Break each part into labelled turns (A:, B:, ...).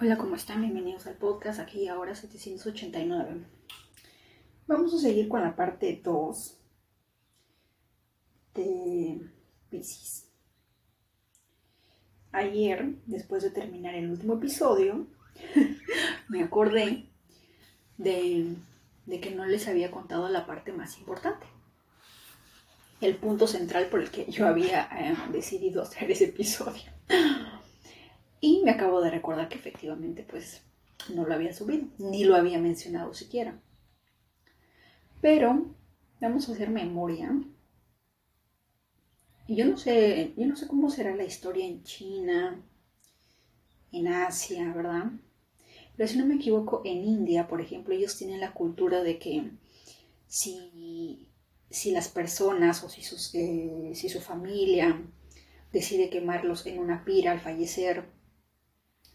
A: Hola, ¿cómo están? Bienvenidos al podcast aquí ahora 789. Vamos a seguir con la parte 2 de Pisces. Ayer, después de terminar el último episodio, me acordé de, que no les había contado la parte más importante. El punto central por el que yo había eh, decidido hacer ese episodio. Y me acabo de recordar que efectivamente pues no lo había subido, ni lo había mencionado siquiera. Pero vamos a hacer memoria. Yo no sé, yo no sé cómo será la historia en China, en Asia, ¿verdad? Pero si no me equivoco, en India, por ejemplo, ellos tienen la cultura de que si, si las personas o si, sus, eh, si su familia decide quemarlos en una pira al fallecer,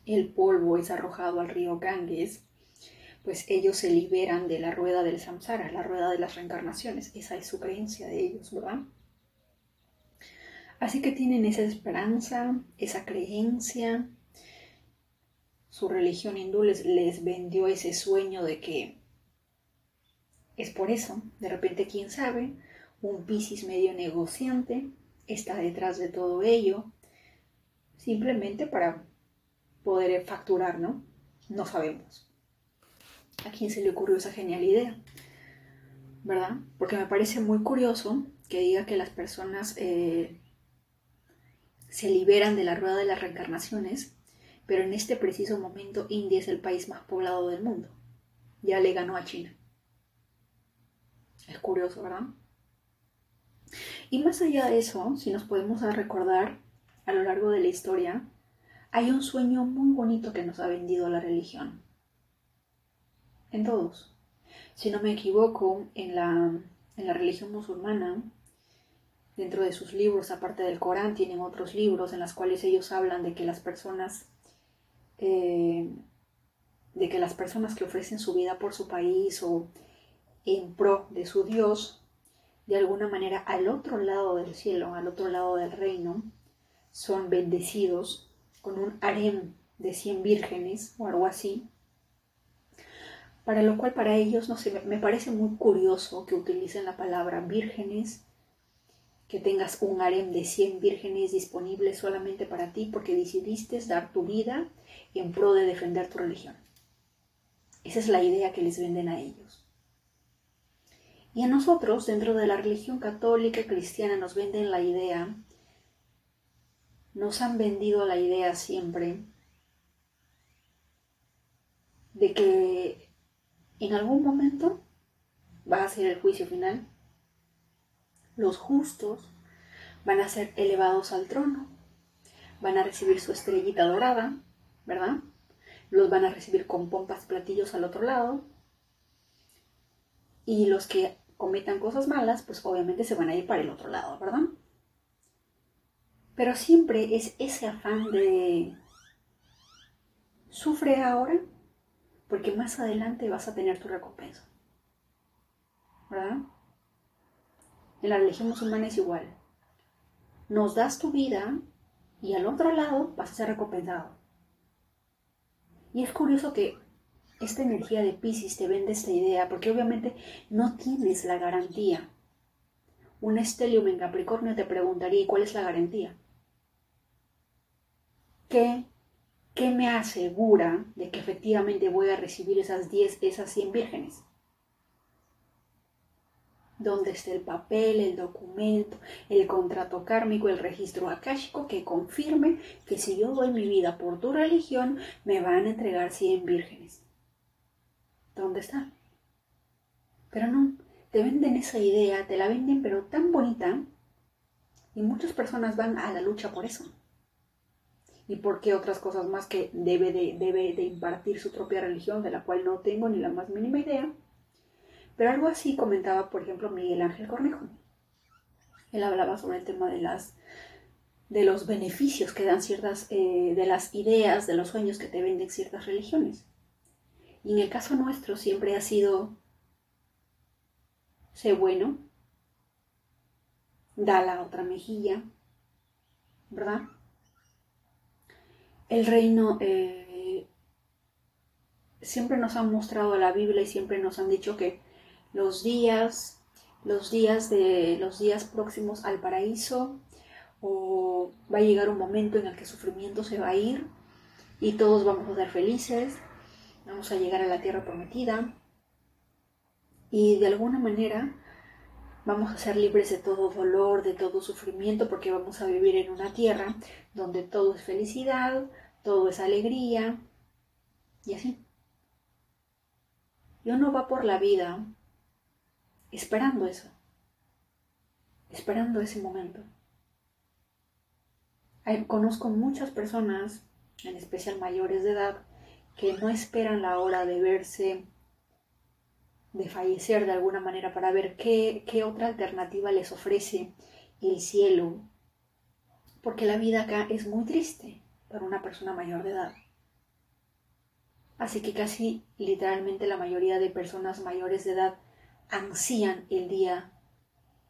A: el polvo es arrojado al río Ganges, pues ellos se liberan de la rueda del samsara, la rueda de las reencarnaciones. Esa es su creencia de ellos, ¿verdad? Así que tienen esa esperanza, esa creencia. Su religión hindú les, vendió ese sueño de que es por eso, de repente, quién sabe, un Piscis medio negociante está detrás de todo ello, simplemente para poder facturar, ¿no? No sabemos. ¿A quién se le ocurrió esa genial idea? ¿Verdad? Porque me parece muy curioso que diga que las personas eh, se liberan de la rueda de las reencarnaciones, pero en este preciso momento India es el país más poblado del mundo. Ya le ganó a China. Es curioso, ¿verdad? Y más allá de eso, si nos podemos recordar a lo largo de la historia, hay un sueño muy bonito que nos ha vendido la religión. En todos. Si no me equivoco, en la, en la religión musulmana, dentro de sus libros, aparte del Corán, tienen otros libros en los cuales ellos hablan de que las personas, eh, de que las personas que ofrecen su vida por su país o en pro de su Dios, de alguna manera al otro lado del cielo, al otro lado del reino, son bendecidos con un harem de 100 vírgenes o algo así. Para lo cual para ellos, no sé, me parece muy curioso que utilicen la palabra vírgenes, que tengas un harem de 100 vírgenes disponibles solamente para ti porque decidiste dar tu vida en pro de defender tu religión. Esa es la idea que les venden a ellos. Y a nosotros, dentro de la religión católica cristiana, nos venden la idea nos han vendido la idea siempre de que en algún momento va a ser el juicio final. Los justos van a ser elevados al trono, van a recibir su estrellita dorada, ¿verdad? Los van a recibir con pompas platillos al otro lado. Y los que cometan cosas malas, pues obviamente se van a ir para el otro lado, ¿verdad? Pero siempre es ese afán de sufre ahora porque más adelante vas a tener tu recompensa. ¿Verdad? En la religión musulmana es igual. Nos das tu vida y al otro lado vas a ser recompensado. Y es curioso que esta energía de Pisces te vende esta idea porque obviamente no tienes la garantía. Un estelium en Capricornio te preguntaría, ¿cuál es la garantía? ¿Qué, ¿Qué me asegura de que efectivamente voy a recibir esas 10, esas 100 vírgenes? ¿Dónde está el papel, el documento, el contrato kármico, el registro akáshico que confirme que si yo doy mi vida por tu religión, me van a entregar 100 vírgenes? ¿Dónde está? Pero no, te venden esa idea, te la venden pero tan bonita y muchas personas van a la lucha por eso y por qué otras cosas más que debe de, debe de impartir su propia religión, de la cual no tengo ni la más mínima idea. Pero algo así comentaba, por ejemplo, Miguel Ángel Cornejo. Él hablaba sobre el tema de las de los beneficios que dan ciertas, eh, de las ideas, de los sueños que te venden ciertas religiones. Y en el caso nuestro siempre ha sido, sé bueno, da la otra mejilla, ¿verdad? El reino, eh, siempre nos han mostrado la Biblia y siempre nos han dicho que los días, los días de los días próximos al paraíso o va a llegar un momento en el que el sufrimiento se va a ir y todos vamos a ser felices, vamos a llegar a la tierra prometida. Y de alguna manera vamos a ser libres de todo dolor, de todo sufrimiento, porque vamos a vivir en una tierra donde todo es felicidad, todo es alegría y así. Y uno va por la vida esperando eso, esperando ese momento. conozco muchas personas, en especial mayores de edad, que no esperan la hora de verse, de fallecer de alguna manera para ver qué, qué otra alternativa les ofrece el cielo, porque la vida acá es muy triste para una persona mayor de edad. Así que casi literalmente la mayoría de personas mayores de edad ansían el día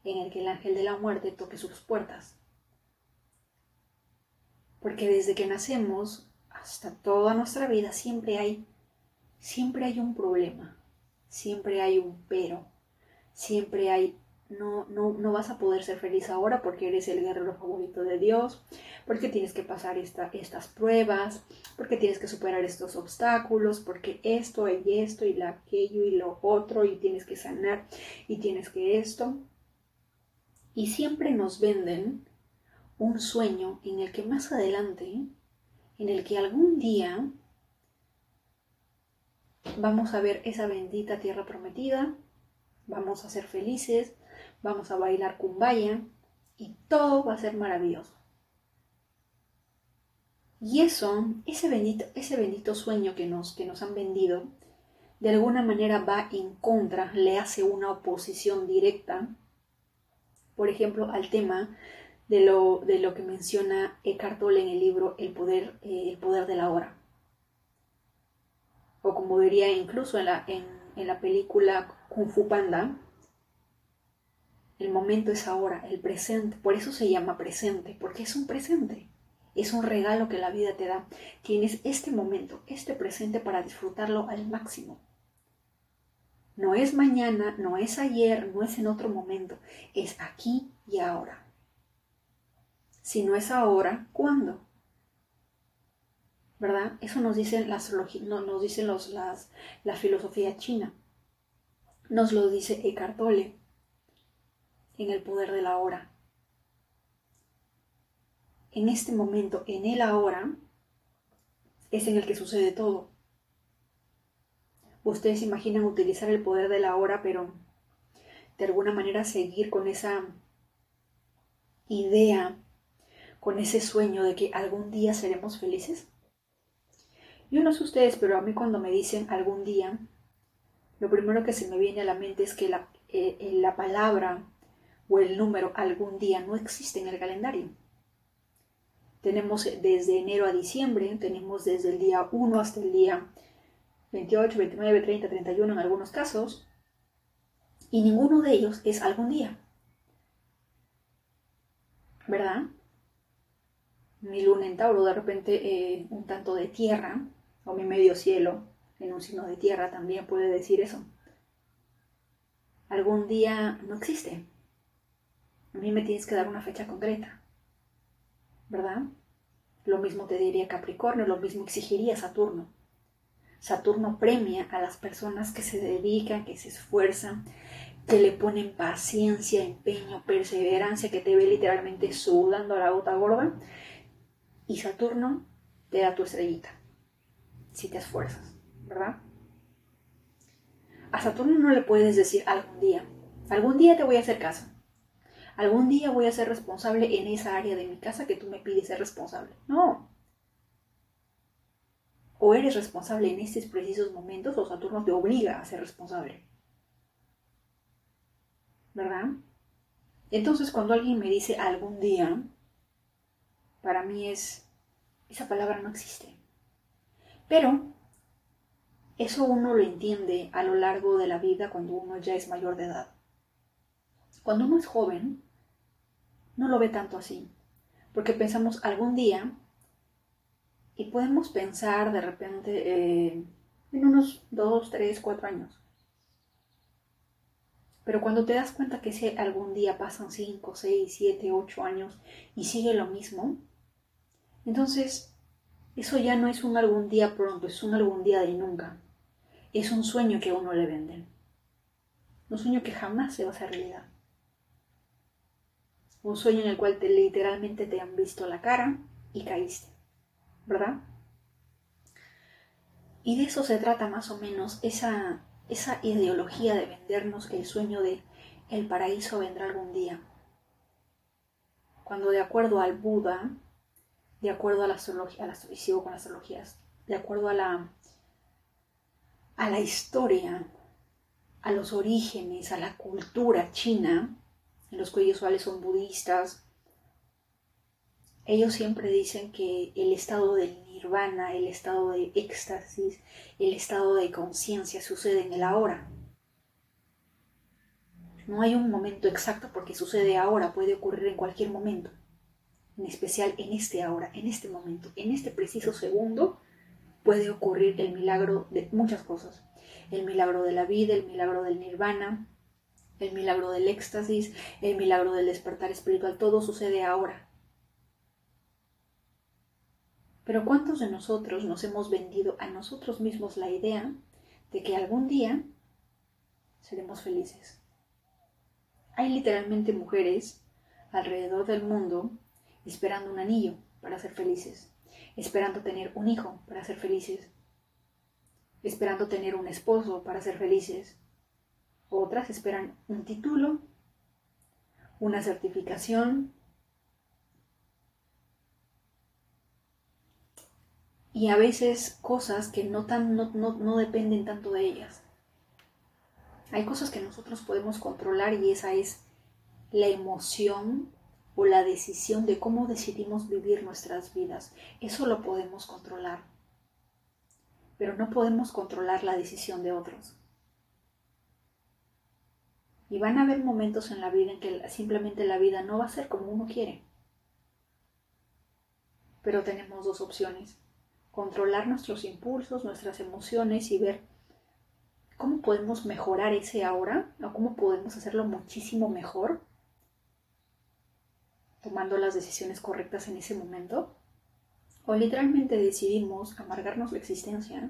A: en el que el ángel de la muerte toque sus puertas. Porque desde que nacemos hasta toda nuestra vida siempre hay siempre hay un problema, siempre hay un pero, siempre hay no, no, no, vas a poder ser feliz ahora porque eres el guerrero favorito de Dios, porque tienes que pasar estas pruebas, porque tienes que superar estos obstáculos, porque esto y esto y aquello y lo otro y tienes que sanar y tienes que esto. Y siempre nos venden un sueño en el que más adelante, en el que algún día vamos a ver esa bendita tierra prometida, vamos a ser felices, vamos a bailar cumbaya y todo va a ser maravilloso. Y eso, ese bendito, ese bendito sueño que nos, que nos han vendido, de alguna manera va en contra, le hace una oposición directa, por ejemplo, al tema de lo, de lo que menciona Eckhart Tolle en el libro El poder, eh, el poder de la hora. O como diría incluso en la, en, la película Kung Fu Panda, el momento es ahora, el presente. Por eso se llama presente, porque es un presente. Es un regalo que la vida te da. Tienes este momento, este presente para disfrutarlo al máximo. No es mañana, no es ayer, no es en otro momento. Es aquí y ahora. Si no es ahora, ¿cuándo? ¿Verdad? Eso nos dice, las, nos dice los, las, la filosofía china. Nos lo dice Eckhart Tolle en el poder de la hora. En este momento, en el ahora, es en el que sucede todo. Ustedes imaginan utilizar el poder de la hora, pero de alguna manera seguir con esa idea, con ese sueño de que algún día seremos felices. Yo no sé ustedes, pero a mí cuando me dicen algún día, lo primero que se me viene a la mente es que la, eh, la palabra o el número algún día no existe en el calendario. Tenemos desde enero a diciembre, tenemos desde el día 1 hasta el día 28, 29, 30, 31 en algunos casos, y ninguno de ellos es algún día. ¿Verdad? Mi luna en Tauro, de repente eh, un tanto de tierra, o mi medio cielo en un signo de tierra también puede decir eso. Algún día no existe. A mí me tienes que dar una fecha concreta, ¿verdad? Lo mismo te diría Capricornio, lo mismo exigiría Saturno. Saturno premia a las personas que se dedican, que se esfuerzan, que le ponen paciencia, empeño, perseverancia, que te ve literalmente sudando a la gota gorda. Y Saturno te da tu estrellita, si te esfuerzas, ¿verdad? A Saturno no le puedes decir algún día, algún día te voy a hacer caso algún día voy a ser responsable en esa área de mi casa que tú me pides ser responsable. No. O eres responsable en estos precisos momentos o Saturno te obliga a ser responsable. ¿Verdad? Entonces cuando alguien me dice algún día, para mí es, esa palabra no existe. Pero eso uno lo entiende a lo largo de la vida cuando uno ya es mayor de edad. Cuando uno es joven, no lo ve tanto así, porque pensamos algún día y podemos pensar de repente, eh, en unos 2, 3, 4 años. Pero cuando te das cuenta que si algún día pasan 5, 6, 7, 8 años y sigue lo mismo, entonces eso ya no es un algún día pronto, es un algún día de nunca. Es un sueño que a uno le venden. Un sueño que jamás se va a hacer realidad. Un sueño en el cual te, literalmente te han visto la cara y caíste. ¿Verdad? Y de eso se trata más o menos esa, esa ideología de vendernos el sueño de el paraíso vendrá algún día. Cuando de acuerdo al Buda, de acuerdo a la astrología, a la, sigo con las de acuerdo a la, a la historia, a los orígenes, a la cultura china, los cuyos usuales son budistas, ellos siempre dicen que el estado del nirvana, el estado de éxtasis, el estado de conciencia sucede en el ahora. No hay un momento exacto porque sucede ahora, puede ocurrir en cualquier momento, en especial en este ahora, en este momento, en este preciso segundo puede ocurrir el milagro de muchas cosas. El milagro de la vida, el milagro del nirvana, el milagro del éxtasis, el milagro del despertar espiritual, todo sucede ahora. Pero ¿cuántos de nosotros nos hemos vendido a nosotros mismos la idea de que algún día seremos felices? Hay literalmente mujeres alrededor del mundo esperando un anillo para ser felices, esperando tener un hijo para ser felices, esperando tener un esposo para ser felices. Otras esperan un título, una certificación, y a veces cosas que no, tan, no, no, dependen tanto de ellas. Hay cosas que nosotros podemos controlar y esa es la emoción o la decisión de cómo decidimos vivir nuestras vidas. Eso lo podemos controlar. Pero no podemos controlar la decisión de otros. Y van a haber momentos en la vida en que simplemente la vida no va a ser como uno quiere. Pero tenemos dos opciones controlar nuestros impulsos, nuestras emociones y ver cómo podemos mejorar ese ahora o cómo podemos hacerlo muchísimo mejor tomando las decisiones correctas en ese momento. O literalmente decidimos amargarnos la existencia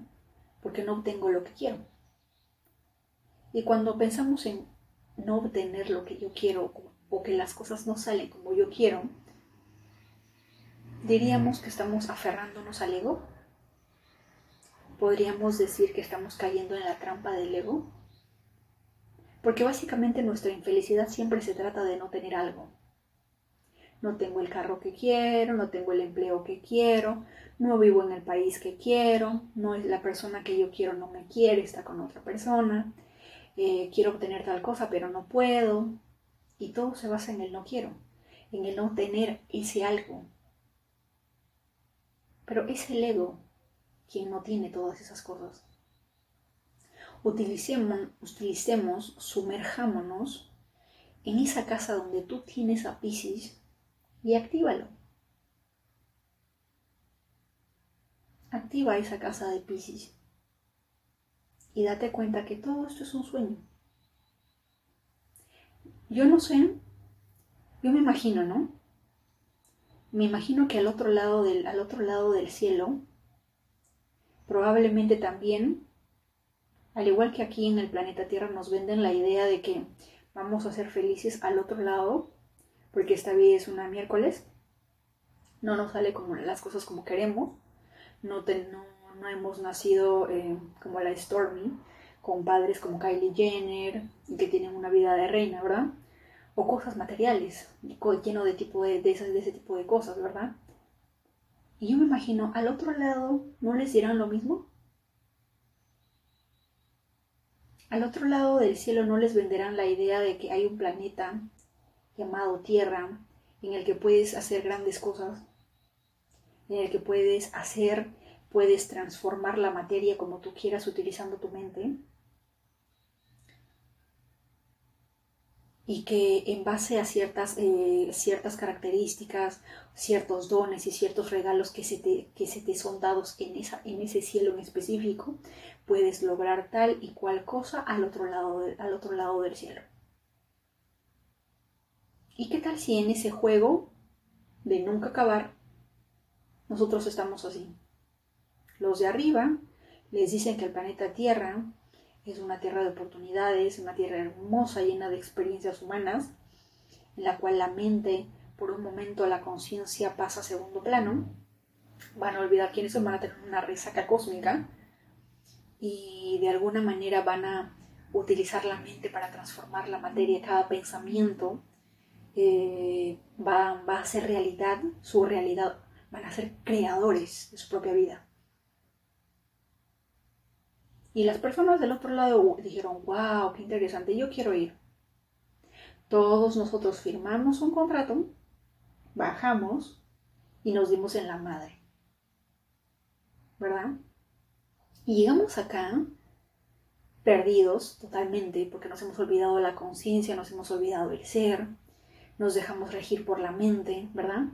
A: porque no obtengo lo que quiero. Y cuando pensamos en no obtener lo que yo quiero o que las cosas no salen como yo quiero, diríamos que estamos aferrándonos al ego podríamos decir que estamos cayendo en la trampa del ego? Porque básicamente nuestra infelicidad siempre se trata de no tener algo. No tengo el carro que quiero, no tengo el empleo que quiero, no vivo en el país que quiero, no es la persona que yo quiero no me quiere, está con otra persona, eh, quiero obtener tal cosa pero no puedo. Y todo se basa en el no quiero, en el no tener ese algo. Pero es el ego quien no tiene todas esas cosas. Utilicemos, utilicemos, sumerjámonos en esa casa donde tú tienes a Pisces y actívalo. Activa esa casa de Pisces y date cuenta que todo esto es un sueño. Yo no sé, yo me imagino, ¿no? Me imagino que al otro lado del, al otro lado del cielo Probablemente también, al igual que aquí en el planeta Tierra nos venden la idea de que vamos a ser felices al otro lado, porque esta vida es una miércoles, no nos sale como las cosas como queremos, no, no, hemos nacido eh, como la Stormy, con padres como Kylie Jenner, que tienen una vida de reina, ¿verdad? O cosas materiales, lleno de, tipo de, de ese tipo de cosas, ¿verdad? Y yo me imagino, al otro lado, ¿no les dirán lo mismo? Al otro lado del cielo no les venderán la idea de que hay un planeta llamado Tierra en el que puedes hacer grandes cosas, en el que puedes hacer, puedes transformar la materia como tú quieras utilizando tu mente. y que en base a ciertas, eh, ciertas características, ciertos dones y ciertos regalos que se te, que se te son dados en, esa, en ese cielo en específico, puedes lograr tal y cual cosa al otro lado, al otro lado del cielo. ¿Y qué tal si en ese juego de nunca acabar, nosotros estamos así? Los de arriba les dicen que el planeta Tierra es una tierra de oportunidades, una tierra hermosa, llena de experiencias humanas, en la cual la mente, por un momento, la conciencia pasa a segundo plano. Van a olvidar quiénes son, van a tener una resaca cósmica y de alguna manera van a utilizar la mente para transformar la materia. Cada pensamiento eh, va, va a ser realidad, su realidad. Van a ser creadores de su propia vida. Y las personas del otro lado dijeron, wow, qué interesante, yo quiero ir. Todos nosotros firmamos un contrato, bajamos y nos dimos en la madre. ¿Verdad? Y llegamos acá perdidos totalmente porque nos hemos olvidado la conciencia, nos hemos olvidado el ser, nos dejamos regir por la mente, ¿verdad?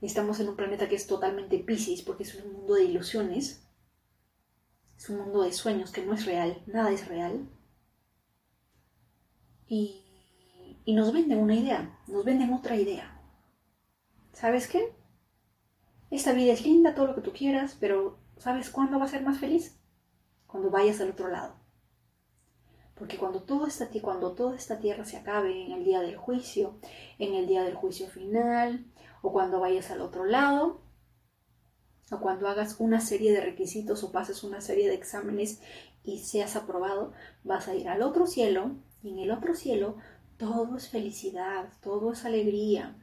A: Estamos en un planeta que es totalmente Pisces porque es un mundo de ilusiones es un mundo de sueños que no es real, nada es real. Y, y nos venden una idea, nos venden otra idea. ¿Sabes qué? Esta vida es linda, todo lo que tú quieras, pero ¿sabes cuándo va a ser más feliz? Cuando vayas al otro lado. Porque cuando, todo esta, toda esta tierra se acabe en el día del juicio, en el día del juicio final, o cuando vayas al otro lado, o cuando hagas una serie de requisitos o pases una serie de exámenes y seas aprobado, vas a ir al otro cielo y en el otro cielo todo es felicidad, todo es alegría.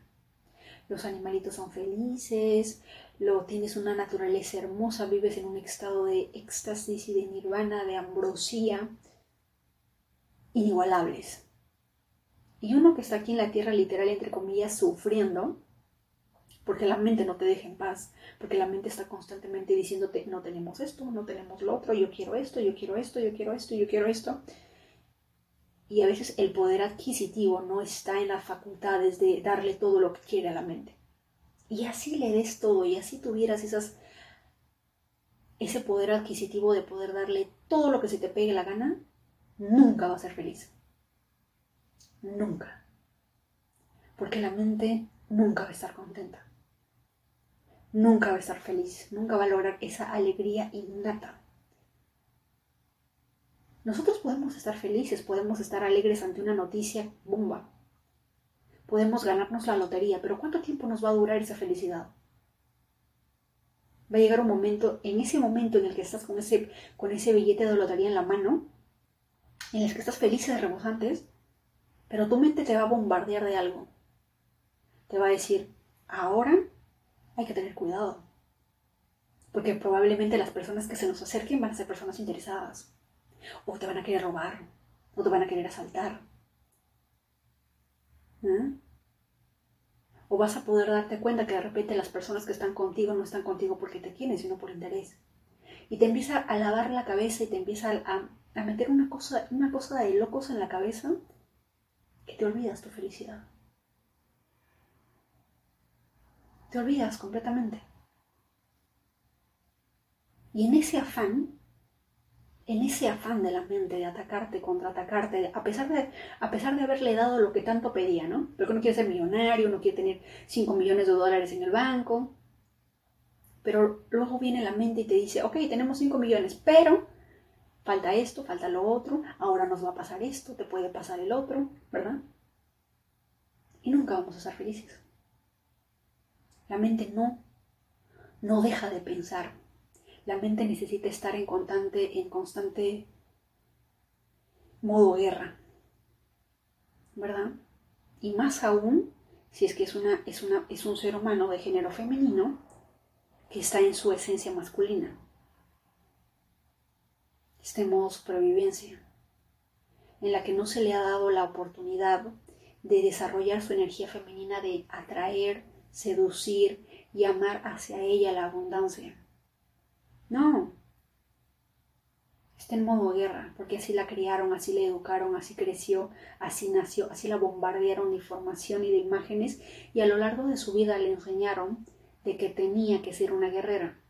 A: Los animalitos son felices, lo, tienes una naturaleza hermosa, vives en un estado de éxtasis y de nirvana, de ambrosía, inigualables. Y uno que está aquí en la tierra literal, entre comillas, sufriendo, porque la mente no te deja en paz, porque la mente está constantemente diciéndote, no tenemos esto, no tenemos lo otro, yo quiero esto, yo quiero esto, yo quiero esto, yo quiero esto. Y a veces el poder adquisitivo no está en las facultades de darle todo lo que quiere a la mente. Y así le des todo, y así tuvieras esas, ese poder adquisitivo de poder darle todo lo que se te pegue la gana, nunca va a ser feliz. Nunca. Porque la mente nunca va a estar contenta nunca va a estar feliz, nunca va a lograr esa alegría innata. Nosotros podemos estar felices, podemos estar alegres ante una noticia bomba. Podemos ganarnos la lotería, pero ¿cuánto tiempo nos va a durar esa felicidad? Va a llegar un momento, en ese momento en el que estás con ese, con ese billete de lotería en la mano, en el que estás feliz y rebosantes, pero tu mente te va a bombardear de algo. Te va a decir, ahora hay que tener cuidado. Porque probablemente las personas que se nos acerquen van a ser personas interesadas. O te van a querer robar. O te van a querer asaltar. ¿Eh? O vas a poder darte cuenta que de repente las personas que están contigo no están contigo porque te quieren, sino por interés. Y te empieza a lavar la cabeza y te empieza a, a meter una cosa, una cosa de locos en la cabeza que te olvidas tu felicidad. te olvidas completamente. Y en ese afán, en ese afán de la mente de atacarte, contraatacarte, a pesar de, a pesar de haberle dado lo que tanto pedía, ¿no? Porque uno quiere ser millonario, uno quiere tener 5 millones de dólares en el banco, pero luego viene la mente y te dice, ok, tenemos 5 millones, pero falta esto, falta lo otro, ahora nos va a pasar esto, te puede pasar el otro, ¿verdad? Y nunca vamos a ser felices. La mente no, no deja de pensar. La mente necesita estar en constante, en constante modo guerra. ¿Verdad? Y más aún si es que es, una, es, una, es un ser humano de género femenino que está en su esencia masculina. Este modo supervivencia, en la que no se le ha dado la oportunidad de desarrollar su energía femenina de atraer, seducir y amar hacia ella la abundancia. No. está en modo guerra, porque así la criaron, así la educaron, así creció, así nació, así la bombardearon de información y de imágenes y a lo largo de su vida le enseñaron de que tenía que ser una guerrera.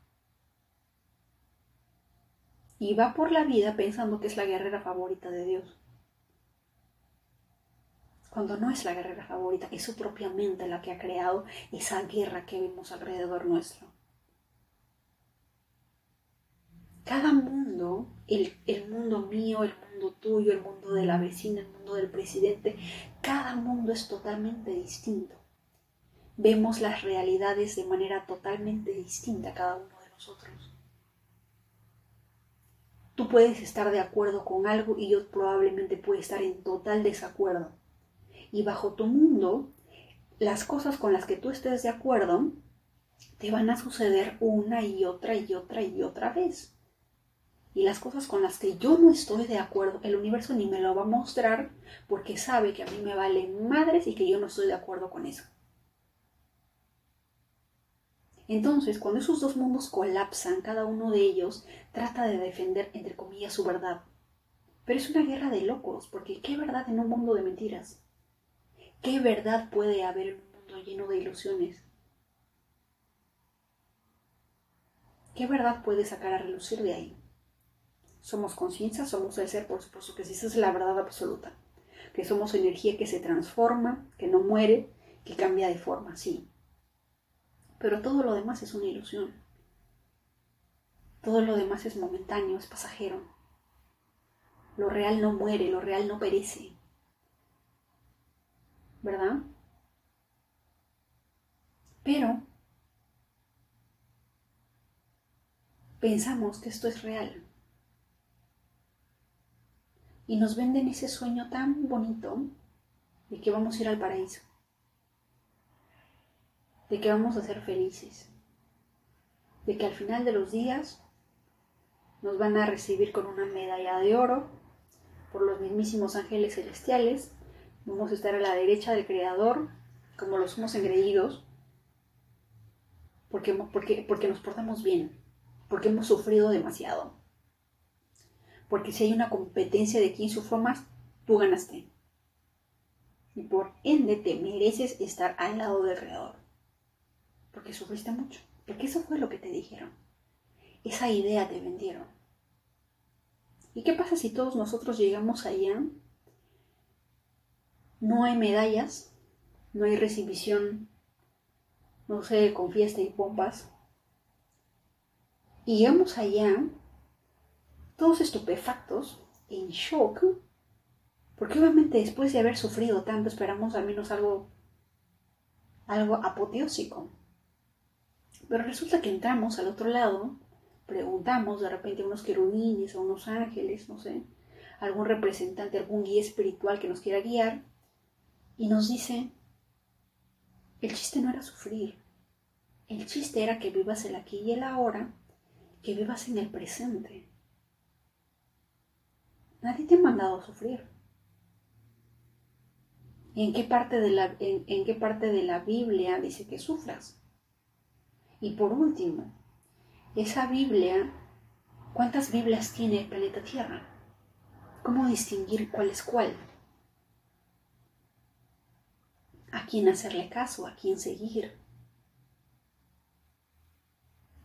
A: Y va por la vida pensando que es la guerrera favorita de Dios. Cuando no es la guerrera favorita, es su propia mente la que ha creado esa guerra que vemos alrededor nuestro. cada mundo, el, mundo mío, el mundo tuyo, el mundo de la vecina, el mundo del presidente, cada mundo es totalmente distinto. Vemos las realidades de manera totalmente distinta cada uno de nosotros. Tú puedes estar de acuerdo con algo y yo probablemente puedo estar en total desacuerdo. Y bajo tu mundo, las cosas con las que tú estés de acuerdo te van a suceder una y otra y otra y otra vez y las cosas con las que yo no estoy de acuerdo, el universo ni me lo va a mostrar porque sabe que a mí me vale madres y que yo no estoy de acuerdo con eso. Entonces, cuando esos dos mundos colapsan, cada uno de ellos trata de defender, entre comillas, su verdad. Pero es una guerra de locos, porque ¿qué verdad en un mundo de mentiras? ¿Qué verdad puede haber en un mundo lleno de ilusiones? ¿Qué verdad puede sacar a relucir de ahí? Somos conciencia, somos el ser, por supuesto que sí, esa es la verdad absoluta. Que somos energía que se transforma, que no muere, que cambia de forma, sí. Pero todo lo demás es una ilusión. Todo lo demás es momentáneo, es pasajero. Lo real no muere, lo real no perece. ¿Verdad? Pero pensamos que esto es real y nos venden ese sueño tan bonito de que vamos a ir al paraíso, de que vamos a ser felices, de que al final de los días nos van a recibir con una medalla de oro por los mismísimos ángeles celestiales, vamos a estar a la derecha del Creador como los somos engreídos, porque, porque, porque nos portamos bien, porque hemos sufrido demasiado. Porque si hay una competencia de quién sufrió más, tú ganaste. Y por ende te mereces estar al lado del creador, porque sufriste mucho, porque eso fue lo que te dijeron. Esa idea te vendieron. ¿Y qué pasa si todos nosotros llegamos allá? No hay medallas, no hay recibición, no sé, con fiesta y pompas. Y llegamos allá todos estupefactos, en shock, porque obviamente después de haber sufrido tanto esperamos al menos algo, algo apoteósico. Pero resulta que entramos al otro lado, preguntamos de repente a unos querubines o unos ángeles, no sé, algún representante, algún guía espiritual que nos quiera guiar, y nos dice, el chiste no era sufrir, el chiste era que vivas el aquí y el ahora, que vivas en el presente. Nadie te ha mandado a sufrir. ¿En qué, parte de la, en, qué parte de la Biblia dice que sufras? Y por último, esa Biblia, ¿cuántas Biblias tiene el planeta Tierra? ¿Cómo distinguir cuál es cuál? ¿A quién hacerle caso? ¿A quién seguir?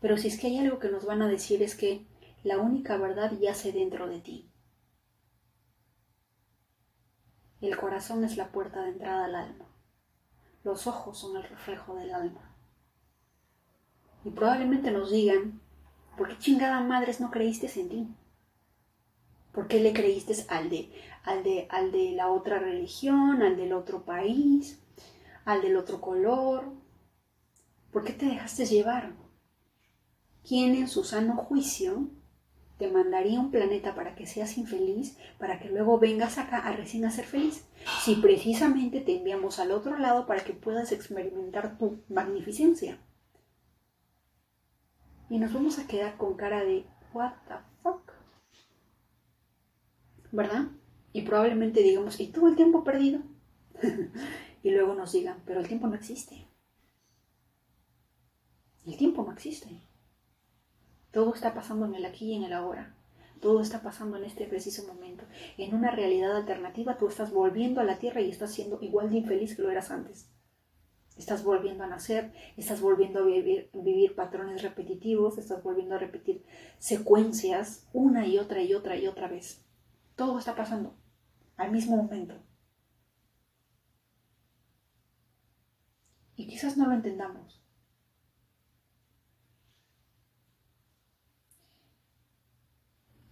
A: Pero si es que hay algo que nos van a decir es que la única verdad yace dentro de ti. El corazón es la puerta de entrada al alma. Los ojos son el reflejo del alma. Y probablemente nos digan, ¿por qué chingada madres no creíste en ti? ¿Por qué le creíste al de, al de, al de la otra religión, al del otro país, al del otro color? ¿Por qué te dejaste llevar? ¿Quién en su sano juicio te mandaría un planeta para que seas infeliz, para que luego vengas acá a recién a ser feliz, si precisamente te enviamos al otro lado para que puedas experimentar tu magnificencia. Y nos vamos a quedar con cara de, what the fuck? ¿Verdad? Y probablemente digamos, ¿y todo el tiempo perdido? y luego nos digan, pero el tiempo no existe. El tiempo no existe. Todo está pasando en el aquí y en el ahora. Todo está pasando en este preciso momento. En una realidad alternativa tú estás volviendo a la Tierra y estás siendo igual de infeliz que lo eras antes. Estás volviendo a nacer, estás volviendo a vivir, patrones repetitivos, estás volviendo a repetir secuencias una y otra y otra y otra vez. Todo está pasando al mismo momento. Y quizás no lo entendamos.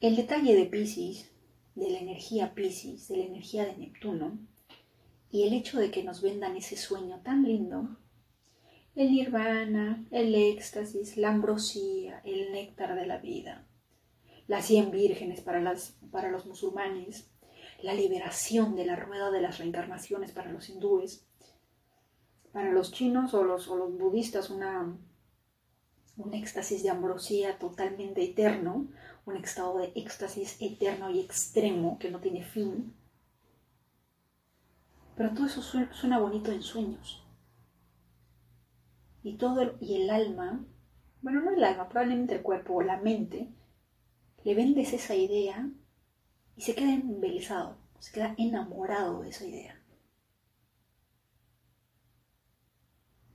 A: El detalle de Pisces, de la energía Pisces, de la energía de Neptuno, y el hecho de que nos vendan ese sueño tan lindo, el nirvana, el éxtasis, la ambrosía, el néctar de la vida, las cien vírgenes para, las, para los musulmanes, la liberación de la rueda de las reencarnaciones para los hindúes, para los chinos o los, o los budistas una, un éxtasis de ambrosía totalmente eterno, un estado de éxtasis eterno y extremo que no tiene fin. Pero todo eso suena, bonito en sueños. Y todo y el alma, bueno, no el alma, probablemente el cuerpo o la mente, le vendes esa idea y se queda embelesado, se queda enamorado de esa idea.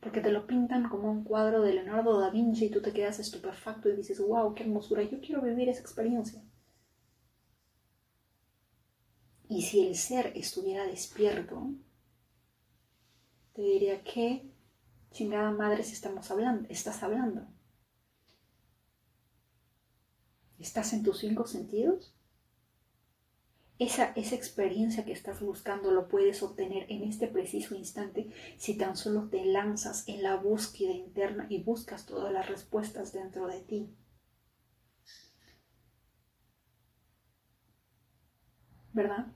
A: porque te lo pintan como un cuadro de Leonardo da Vinci y tú te quedas estupefacto y dices, wow, qué hermosura, yo quiero vivir esa experiencia. Y si el ser estuviera despierto, te diría, ¿qué chingada madres estamos hablando, estás hablando? ¿Estás en tus cinco sentidos? Esa, experiencia que estás buscando lo puedes obtener en este preciso instante si tan solo te lanzas en la búsqueda interna y buscas todas las respuestas dentro de ti. ¿Verdad?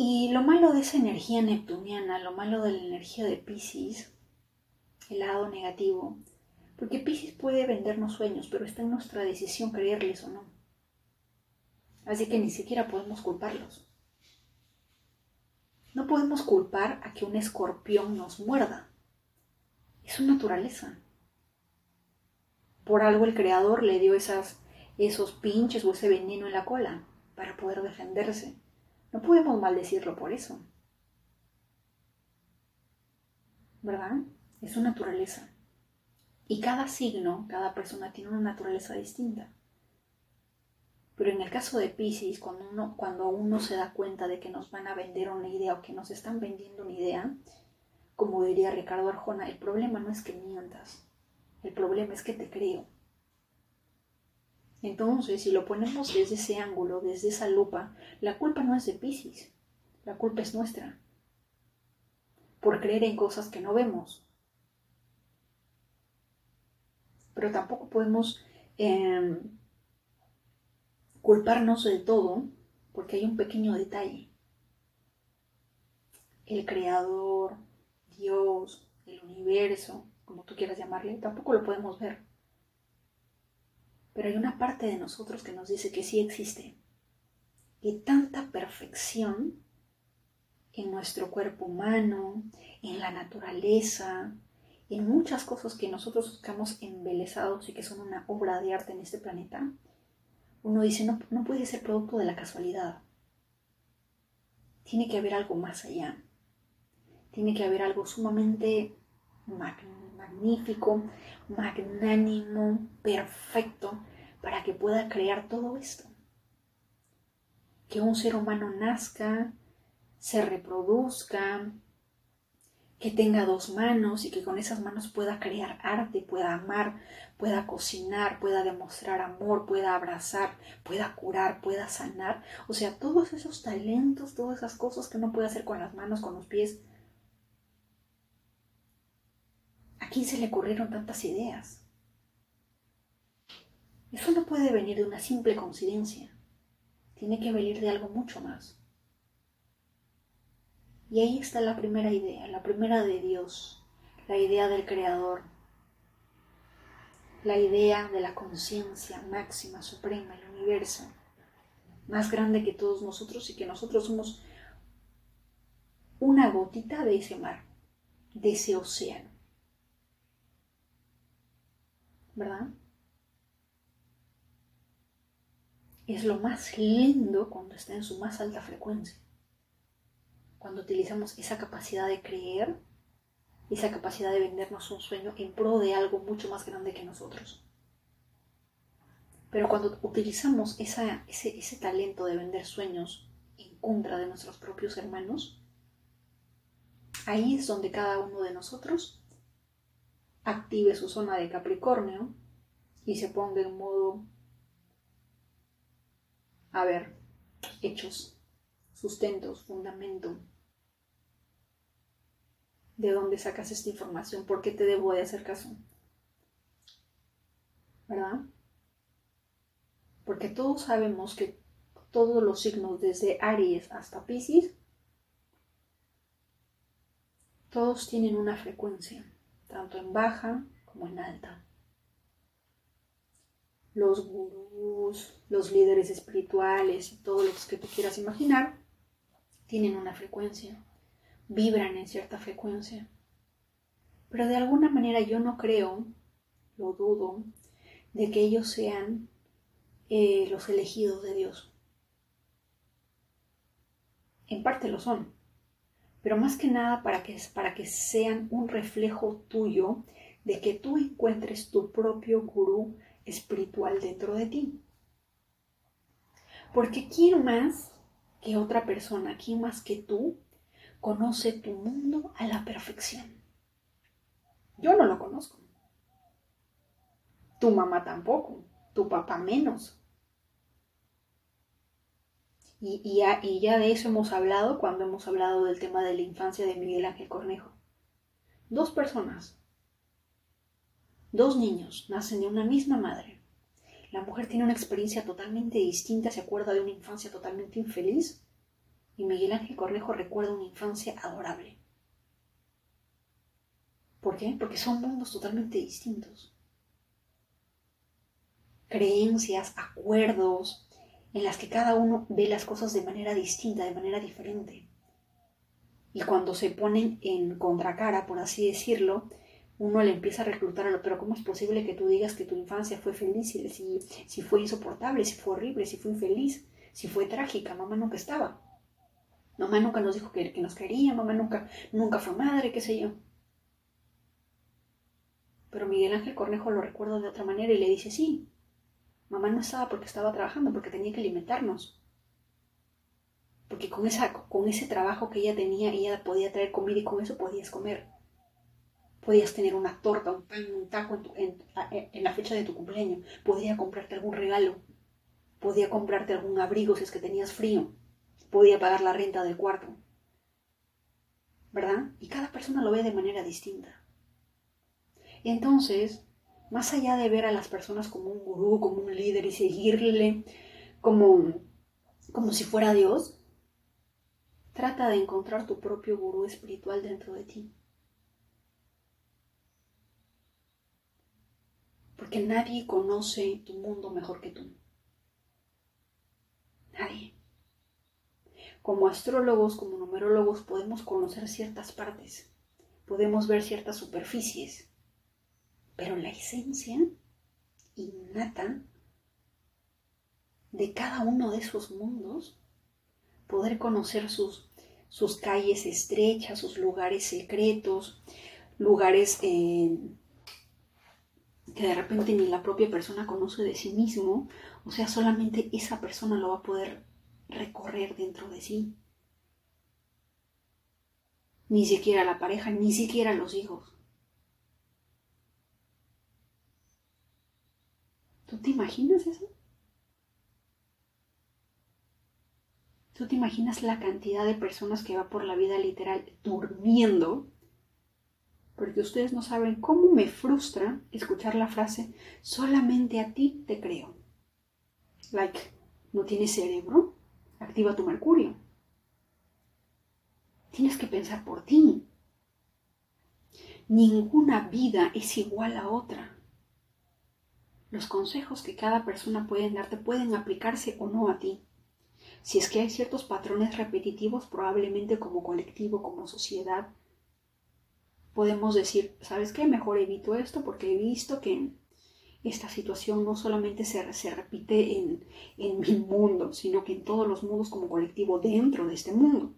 A: Y lo malo de esa energía neptuniana, lo malo de la energía de Pisces, el lado negativo, porque Pisces puede vendernos sueños, pero está en nuestra decisión creerles o no. Así que ni siquiera podemos culparlos. No podemos culpar a que un escorpión nos muerda. Es su naturaleza. Por algo el creador le dio esas, esos pinches o ese veneno en la cola para poder defenderse. No podemos maldecirlo por eso. ¿Verdad? Es su naturaleza. Y cada signo, cada persona tiene una naturaleza distinta. Pero en el caso de Pisces, cuando uno, cuando uno se da cuenta de que nos van a vender una idea o que nos están vendiendo una idea, como diría Ricardo Arjona, el problema no es que mientas, el problema es que te creo. Entonces, si lo ponemos desde ese ángulo, desde esa lupa, la culpa no es de Pisces, la culpa es nuestra. Por creer en cosas que no vemos, pero tampoco podemos em, culparnos del todo porque hay un pequeño detalle. El creador, Dios, el universo, como tú quieras llamarle, tampoco lo podemos ver. Pero hay una parte de nosotros que nos dice que sí existe. Y tanta perfección en nuestro cuerpo humano, en la naturaleza, en muchas cosas que nosotros buscamos embelesados y que son una obra de arte en este planeta, uno dice, no, no puede ser producto de la casualidad. Tiene que haber algo más allá. Tiene que haber algo sumamente magnífico, magnánimo, perfecto, para que pueda crear todo esto. Que un ser humano nazca, se reproduzca, que tenga dos manos y que con esas manos pueda crear arte, pueda amar, pueda cocinar, pueda demostrar amor, pueda abrazar, pueda curar, pueda sanar. O sea, todos esos talentos, todas esas cosas que uno puede hacer con las manos, con los pies. ¿A quién se le ocurrieron tantas ideas? Eso no puede venir de una simple coincidencia. Tiene que venir de algo mucho más. Y ahí está la primera idea, la primera de Dios, la idea del Creador, la idea de la conciencia máxima, suprema, el universo, más grande que todos nosotros y que nosotros somos una gotita de ese mar, de ese océano. ¿verdad? Es lo más lindo cuando está en su más alta frecuencia, cuando utilizamos esa capacidad de creer, esa capacidad de vendernos un sueño en pro de algo mucho más grande que nosotros. Pero cuando utilizamos ese talento de vender sueños en contra de nuestros propios hermanos, ahí es donde cada uno de nosotros active su zona de Capricornio y se ponga en modo, a ver, hechos, sustentos, fundamento. ¿De dónde sacas esta información? ¿Por qué te debo de hacer caso? ¿Verdad? Porque todos sabemos que todos los signos, desde Aries hasta Pisces, todos tienen una frecuencia, tanto en baja como en alta. Los gurús, los líderes espirituales y todos los que tú quieras imaginar, tienen una frecuencia, vibran en cierta frecuencia. Pero de alguna manera yo no creo, lo dudo, de que ellos sean eh, los elegidos de Dios. En parte lo son, pero más que nada para que, para que sean un reflejo tuyo de que tú encuentres tu propio gurú espiritual dentro de ti. Porque ¿quién más que otra persona, quién más que tú, conoce tu mundo a la perfección? Yo no lo conozco. Tu mamá tampoco, tu papá menos. Y, ya, de eso hemos hablado cuando hemos hablado del tema de la infancia de Miguel Ángel Cornejo. Dos personas, dos niños, nacen de una misma madre. La mujer tiene una experiencia totalmente distinta, se acuerda de una infancia totalmente infeliz y Miguel Ángel Cornejo recuerda una infancia adorable. ¿Por qué? Porque son mundos totalmente distintos. Creencias, acuerdos, en las que cada uno ve las cosas de manera distinta, de manera diferente. Y cuando se ponen en contracara, por así decirlo, uno le empieza a reclutar a lo, pero ¿cómo es posible que tú digas que tu infancia fue feliz, si, si fue insoportable, si fue horrible, si fue infeliz, si fue trágica? Mamá nunca estaba. Mamá nunca nos dijo que, que nos quería, mamá nunca, nunca fue madre, qué sé yo. Pero Miguel Ángel Cornejo lo recuerda de otra manera y le dice, sí, Mamá no estaba porque estaba trabajando, porque tenía que alimentarnos. Porque con, esa, con ese trabajo que ella tenía, ella podía traer comida y con eso podías comer. Podías tener una torta, un pan, un taco en, en, la fecha de tu cumpleaños. Podía comprarte algún regalo. Podía comprarte algún abrigo si es que tenías frío. Podía pagar la renta del cuarto. ¿Verdad? Y cada persona lo ve de manera distinta. Entonces, más allá de ver a las personas como un gurú, como un líder y seguirle como, como si fuera Dios, trata de encontrar tu propio gurú espiritual dentro de ti. Porque nadie conoce tu mundo mejor que tú. Nadie. Como astrólogos, como numerólogos, podemos conocer ciertas partes, podemos ver ciertas superficies, pero la esencia innata de cada uno de esos mundos, poder conocer sus, sus calles estrechas, sus lugares secretos, lugares eh, que de repente ni la propia persona conoce de sí mismo, o sea, solamente esa persona lo va a poder recorrer dentro de sí. Ni siquiera la pareja, ni siquiera los hijos. ¿Tú te imaginas eso? ¿Tú te imaginas la cantidad de personas que va por la vida literal durmiendo? Porque ustedes no saben cómo me frustra escuchar la frase, solamente a ti te creo. Like, ¿no tienes cerebro? Activa tu mercurio. Tienes que pensar por ti. Ninguna vida es igual a otra. Los consejos que cada persona puede darte pueden aplicarse o no a ti. Si es que hay ciertos patrones repetitivos, probablemente como colectivo, como sociedad, podemos decir, ¿sabes qué? Mejor evito esto porque he visto que esta situación no solamente se, se repite en, en mi mundo, sino que en todos los mundos como colectivo dentro de este mundo.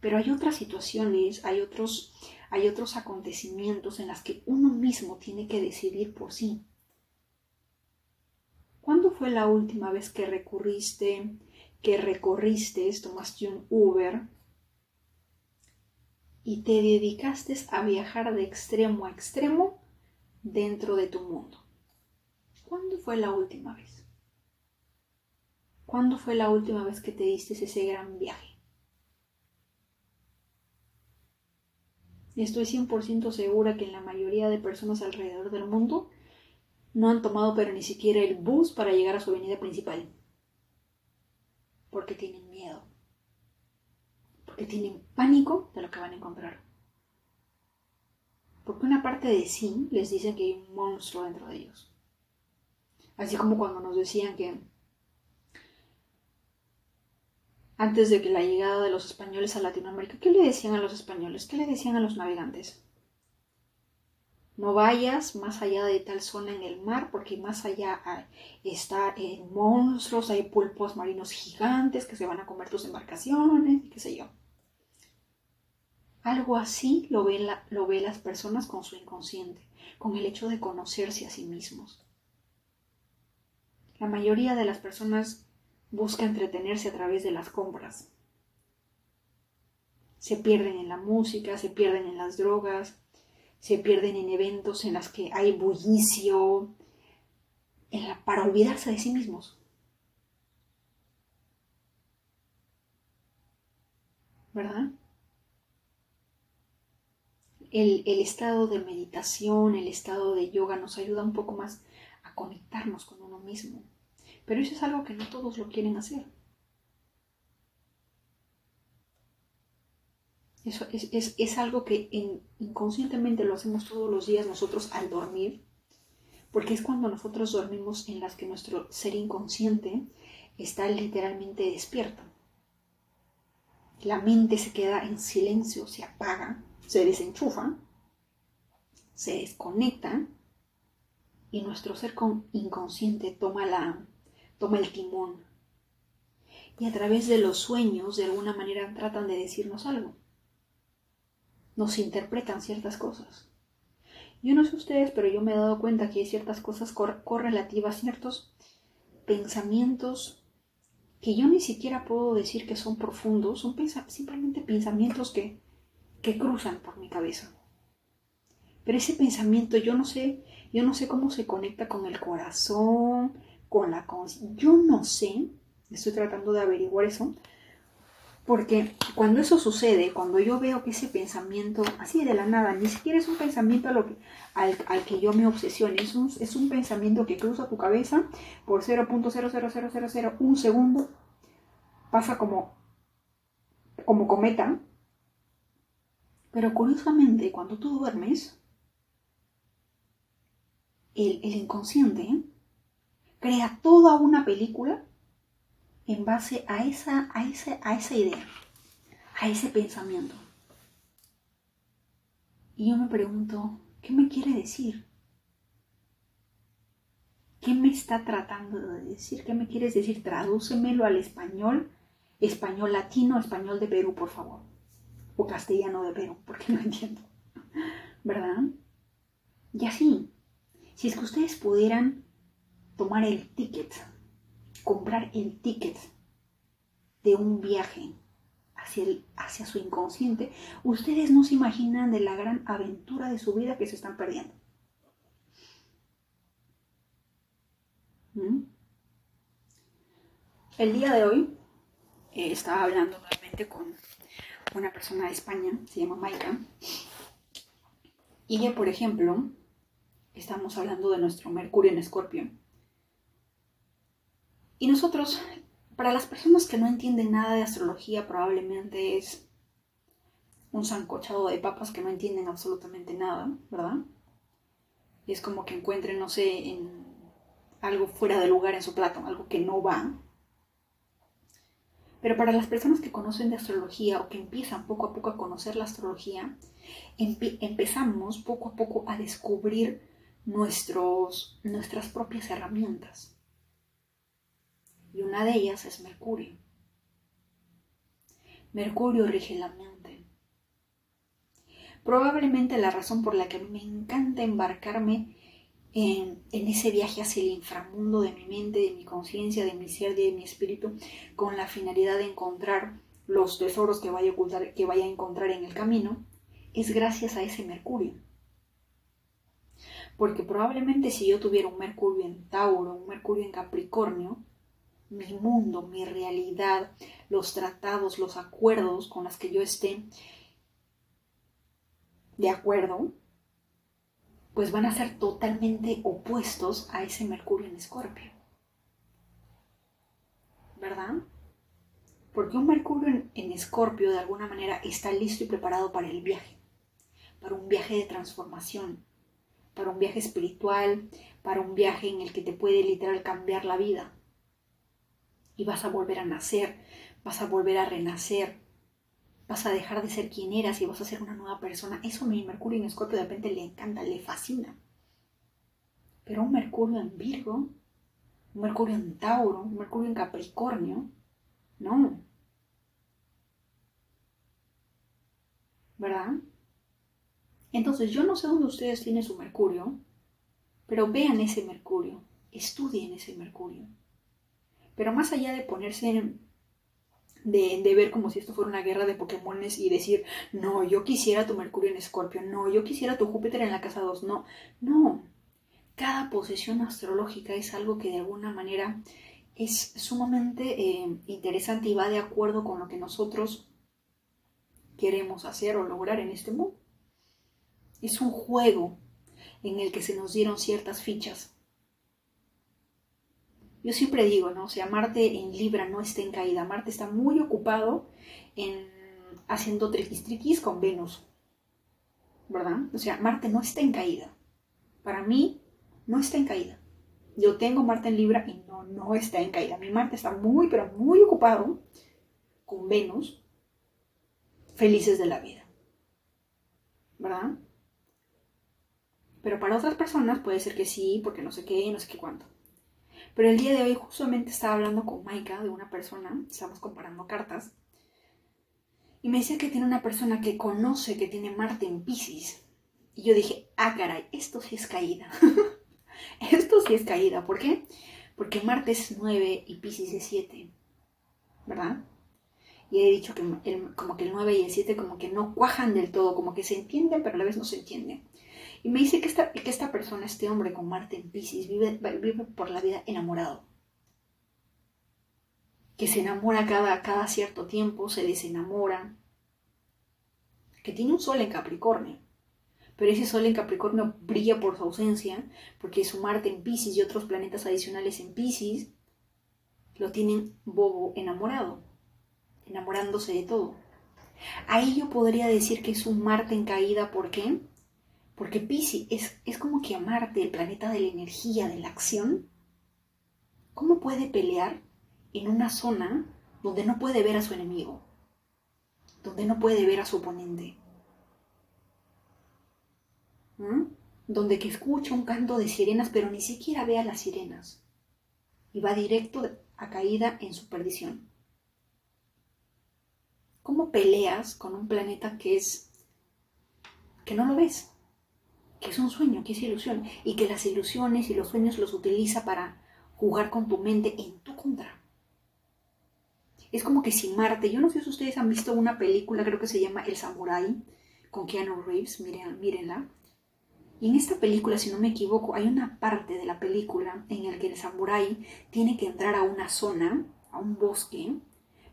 A: Pero hay otras situaciones, hay otros, hay otros acontecimientos en las que uno mismo tiene que decidir por sí. ¿Cuándo fue la última vez que recurriste, que recorriste, tomaste un Uber y te dedicaste a viajar de extremo a extremo dentro de tu mundo? ¿Cuándo fue la última vez? ¿Cuándo fue la última vez que te diste ese gran viaje? Estoy 100% segura que la mayoría de personas alrededor del mundo no han tomado pero ni siquiera el bus para llegar a su avenida principal. Porque tienen miedo. Porque tienen pánico de lo que van a encontrar. Porque una parte de sí les dice que hay un monstruo dentro de ellos. Así como cuando nos decían que antes de que la llegada de los españoles a Latinoamérica, ¿qué le decían a los españoles? ¿Qué le decían a los navegantes? No vayas más allá de tal zona en el mar, porque más allá está en monstruos, hay pulpos marinos gigantes que se van a comer tus embarcaciones, qué sé yo. Algo así lo ven, lo ven las personas con su inconsciente, con el hecho de conocerse a sí mismos. La mayoría de las personas busca entretenerse a través de las compras. Se pierden en la música, se pierden en las drogas, se pierden en eventos en los que hay bullicio, para olvidarse de sí mismos. ¿Verdad? El, el, estado de meditación, el estado de yoga nos ayuda un poco más a conectarnos con uno mismo. Pero eso es algo que no todos lo quieren hacer. Eso es, algo que inconscientemente lo hacemos todos los días nosotros al dormir, porque es cuando nosotros dormimos en las que nuestro ser inconsciente está literalmente despierto. La mente se queda en silencio, se apaga, se desenchufa, se desconecta y nuestro ser inconsciente toma la, toma el timón. Y a través de los sueños, de alguna manera, tratan de decirnos algo. Nos interpretan ciertas cosas. Yo no sé ustedes, pero yo me he dado cuenta que hay ciertas cosas correlativas, ciertos pensamientos que yo ni siquiera puedo decir que son profundos, son simplemente pensamientos que, que cruzan por mi cabeza. Pero ese pensamiento yo no sé, yo no sé cómo se conecta con el corazón, con la conciencia. Yo no sé, estoy tratando de averiguar eso, porque cuando eso sucede, cuando yo veo que ese pensamiento, así de la nada, ni siquiera es un pensamiento que, al, que yo me obsesione, es un, es un pensamiento que cruza tu cabeza por 0.00001 segundo, pasa como, como cometa, pero curiosamente, cuando tú duermes, el, el inconsciente crea toda una película en base a esa, a a esa idea, a ese pensamiento. Y yo me pregunto, ¿qué me quiere decir? ¿Qué me está tratando de decir? ¿Qué me quieres decir? Tradúcemelo al español, español latino, español de Perú, por favor. O castellano de Perú, porque no entiendo. ¿Verdad? Y así, si es que ustedes pudieran tomar el ticket, comprar el ticket de un viaje hacia, hacia su inconsciente, ustedes no se imaginan de la gran aventura de su vida que se están perdiendo. ¿Mm? El día de hoy eh, estaba hablando nuevamente con una persona de España, se llama Maika, y ella, por ejemplo, estamos hablando de nuestro Mercurio en Escorpio, y nosotros, para las personas que no entienden nada de astrología, probablemente es un zancochado de papas que no entienden absolutamente nada, ¿verdad? Y es como que encuentren, no sé, en algo fuera de lugar en su plato, algo que no va. Pero para las personas que conocen de astrología o que empiezan poco a poco a conocer la astrología, empezamos poco a poco a descubrir nuestros, nuestras propias herramientas. Y una de ellas es Mercurio. Mercurio rige la mente. Probablemente la razón por la que me encanta embarcarme en, ese viaje hacia el inframundo de mi mente, de mi conciencia, de mi ser, de mi espíritu, con la finalidad de encontrar los tesoros que a, que vaya a encontrar en el camino, es gracias a ese Mercurio. Porque probablemente si yo tuviera un Mercurio en Tauro, un Mercurio en Capricornio, mi mundo, mi realidad, los tratados, los acuerdos con los que yo esté de acuerdo, pues van a ser totalmente opuestos a ese Mercurio en Escorpio. ¿Verdad? Porque un Mercurio en Escorpio de alguna manera está listo y preparado para el viaje, para un viaje de transformación, para un viaje espiritual, para un viaje en el que te puede literal cambiar la vida. Y vas a volver a nacer, vas a volver a renacer, vas a dejar de ser quien eras y vas a ser una nueva persona. Eso a mi Mercurio en Escorpio de repente le encanta, le fascina. Pero un Mercurio en Virgo, un Mercurio en Tauro, un Mercurio en Capricornio, no. ¿Verdad? Entonces yo no sé dónde ustedes tienen su Mercurio, pero vean ese Mercurio, estudien ese Mercurio. Pero más allá de ponerse en de, ver como si esto fuera una guerra de Pokémones y decir, no, yo quisiera tu Mercurio en Escorpio, no, yo quisiera tu Júpiter en la casa 2, no, no. Cada posición astrológica es algo que de alguna manera es sumamente eh, interesante y va de acuerdo con lo que nosotros queremos hacer o lograr en este mundo. Es un juego en el que se nos dieron ciertas fichas yo siempre digo, ¿no? O sea, Marte en Libra no está en caída. Marte está muy ocupado en haciendo triquis triquis con Venus. ¿Verdad? O sea, Marte no está en caída. Para mí, no está en caída. Yo tengo Marte en Libra y no, no está en caída. Mi Marte está muy, pero muy ocupado con Venus, felices de la vida. ¿Verdad? Pero para otras personas puede ser que sí, porque no sé qué, no sé qué cuánto. Pero el día de hoy justamente estaba hablando con Maika de una persona, estamos comparando cartas, y me decía que tiene una persona que conoce que tiene Marte en Pisces. Y yo dije, ah, caray, esto sí es caída. esto sí es caída. ¿Por qué? Porque Marte es 9 y Pisces es 7. ¿Verdad? Y he dicho que como que el 9 y el 7 como que no cuajan del todo, como que se entienden, pero a la vez no se entienden. Y me dice que esta, que esta persona, este hombre con Marte en Pisces, vive, vive por la vida enamorado. Que se enamora cada, cada cierto tiempo, se desenamora. Que tiene un sol en Capricornio. Pero ese sol en Capricornio brilla por su ausencia, porque su Marte en Pisces y otros planetas adicionales en Pisces lo tienen bobo enamorado, enamorándose de todo. Ahí yo podría decir que es un Marte en caída, ¿por qué? Porque Pisces es, es como que Marte, el planeta de la energía, de la acción, ¿cómo puede pelear en una zona donde no puede ver a su enemigo? Donde no puede ver a su oponente. ¿Mm? Donde que escucha un canto de sirenas, pero ni siquiera ve a las sirenas. Y va directo a caída en su perdición. ¿Cómo peleas con un planeta que es que no lo ves? Que es un sueño, que es ilusión, y que las ilusiones y los sueños los utiliza para jugar con tu mente en tu contra. Es como que si Marte, yo no sé si ustedes han visto una película, creo que se llama El Samurai, con Keanu Reeves, miren, mírenla. Y en esta película, si no me equivoco, hay una parte de la película en la que el samurái tiene que entrar a una zona, a un bosque,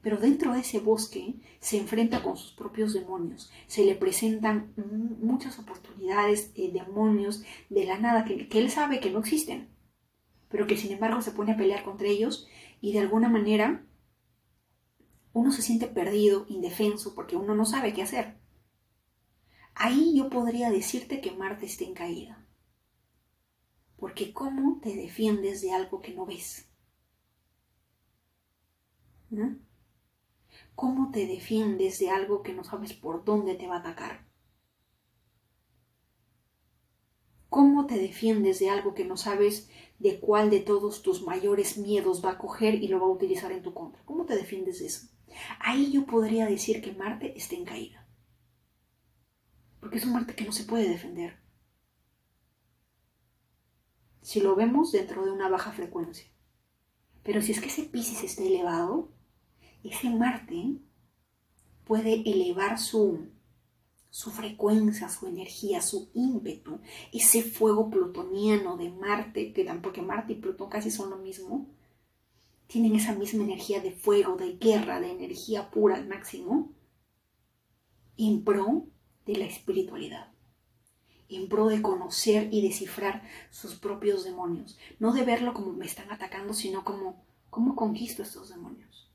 A: pero dentro de ese bosque se enfrenta con sus propios demonios. Se le presentan muchas oportunidades, de demonios de la nada que, que, él sabe que no existen, pero que sin embargo se pone a pelear contra ellos y de alguna manera uno se siente perdido, indefenso, porque uno no sabe qué hacer. Ahí yo podría decirte que Marte está en caída. Porque ¿cómo te defiendes de algo que no ves? ¿No? ¿Cómo te defiendes de algo que no sabes por dónde te va a atacar? ¿Cómo te defiendes de algo que no sabes de cuál de todos tus mayores miedos va a coger y lo va a utilizar en tu contra? ¿Cómo te defiendes de eso? Ahí yo podría decir que Marte está en caída. Porque es un Marte que no se puede defender. Si lo vemos dentro de una baja frecuencia. Pero si es que ese Pisces está elevado, ese Marte puede elevar su, su frecuencia, su energía, su ímpetu, ese fuego plutoniano de Marte, que porque Marte y Plutón casi son lo mismo, tienen esa misma energía de fuego, de guerra, de energía pura al máximo, en pro de la espiritualidad, en pro de conocer y descifrar sus propios demonios, no de verlo como me están atacando, sino como cómo conquisto estos demonios.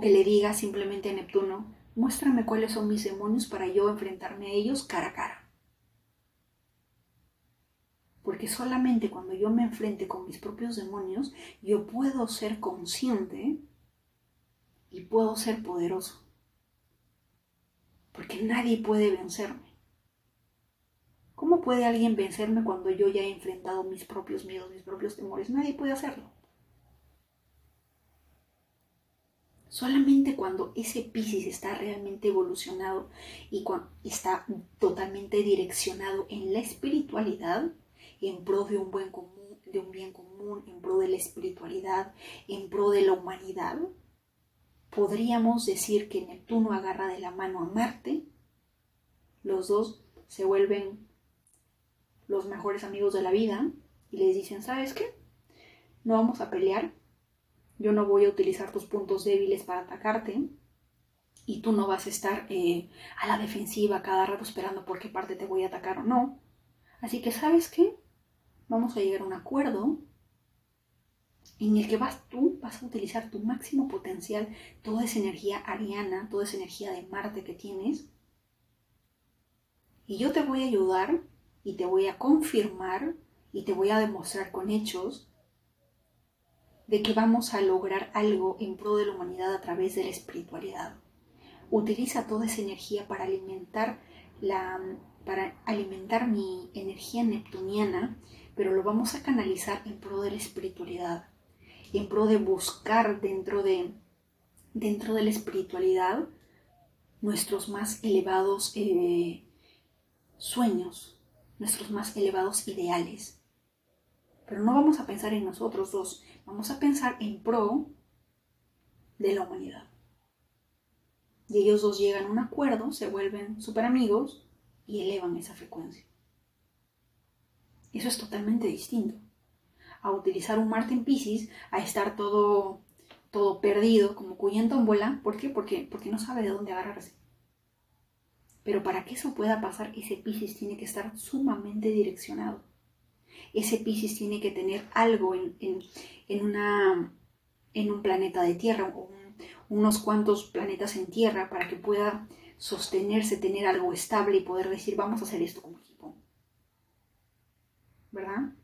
A: Que le diga simplemente a Neptuno, muéstrame cuáles son mis demonios para yo enfrentarme a ellos cara a cara. Porque solamente cuando yo me enfrente con mis propios demonios, yo puedo ser consciente y puedo ser poderoso. Porque nadie puede vencerme. ¿Cómo puede alguien vencerme cuando yo ya he enfrentado mis propios miedos, mis propios temores? Nadie puede hacerlo. Solamente cuando ese Piscis está realmente evolucionado y está totalmente direccionado en la espiritualidad, en pro de un, común, de un bien común, en pro de la espiritualidad, en pro de la humanidad, podríamos decir que Neptuno agarra de la mano a Marte, los dos se vuelven los mejores amigos de la vida y les dicen, ¿sabes qué? No vamos a pelear, yo no voy a utilizar tus puntos débiles para atacarte y tú no vas a estar eh, a la defensiva cada rato esperando por qué parte te voy a atacar o no. Así que, ¿sabes qué? Vamos a llegar a un acuerdo en el que vas tú, vas a utilizar tu máximo potencial, toda esa energía ariana, toda esa energía de Marte que tienes. Y yo te voy a ayudar y te voy a confirmar y te voy a demostrar con hechos de que vamos a lograr algo en pro de la humanidad a través de la espiritualidad. Utiliza toda esa energía para alimentar la para alimentar mi energía neptuniana, pero lo vamos a canalizar en pro de la espiritualidad, en pro de buscar dentro de dentro de la espiritualidad nuestros más elevados eh, sueños, nuestros más elevados ideales. Pero no vamos a pensar en nosotros dos, Vamos a pensar en pro de la humanidad. Y ellos dos llegan a un acuerdo, se vuelven super amigos y elevan esa frecuencia. Eso es totalmente distinto a utilizar un Marte en Pisces, a estar todo, todo perdido, como cuyento en bola. ¿Por qué? Porque, porque no sabe de dónde agarrarse. Pero para que eso pueda pasar, ese Pisces tiene que estar sumamente direccionado ese Pisces tiene que tener algo en, una, en un planeta de tierra, o unos cuantos planetas en tierra para que pueda sostenerse, tener algo estable y poder decir, vamos a hacer esto como equipo. ¿Verdad?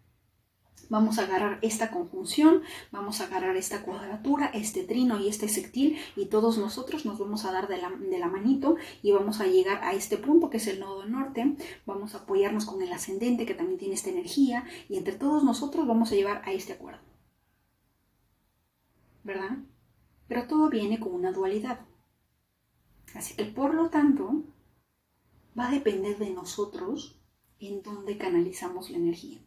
A: Vamos a agarrar esta conjunción, vamos a agarrar esta cuadratura, este trino y este sectil y todos nosotros nos vamos a dar de la, de la, manito y vamos a llegar a este punto que es el nodo norte, vamos a apoyarnos con el ascendente que también tiene esta energía y entre todos nosotros vamos a llevar a este acuerdo. ¿Verdad? Pero todo viene con una dualidad. Así que por lo tanto va a depender de nosotros en dónde canalizamos la energía.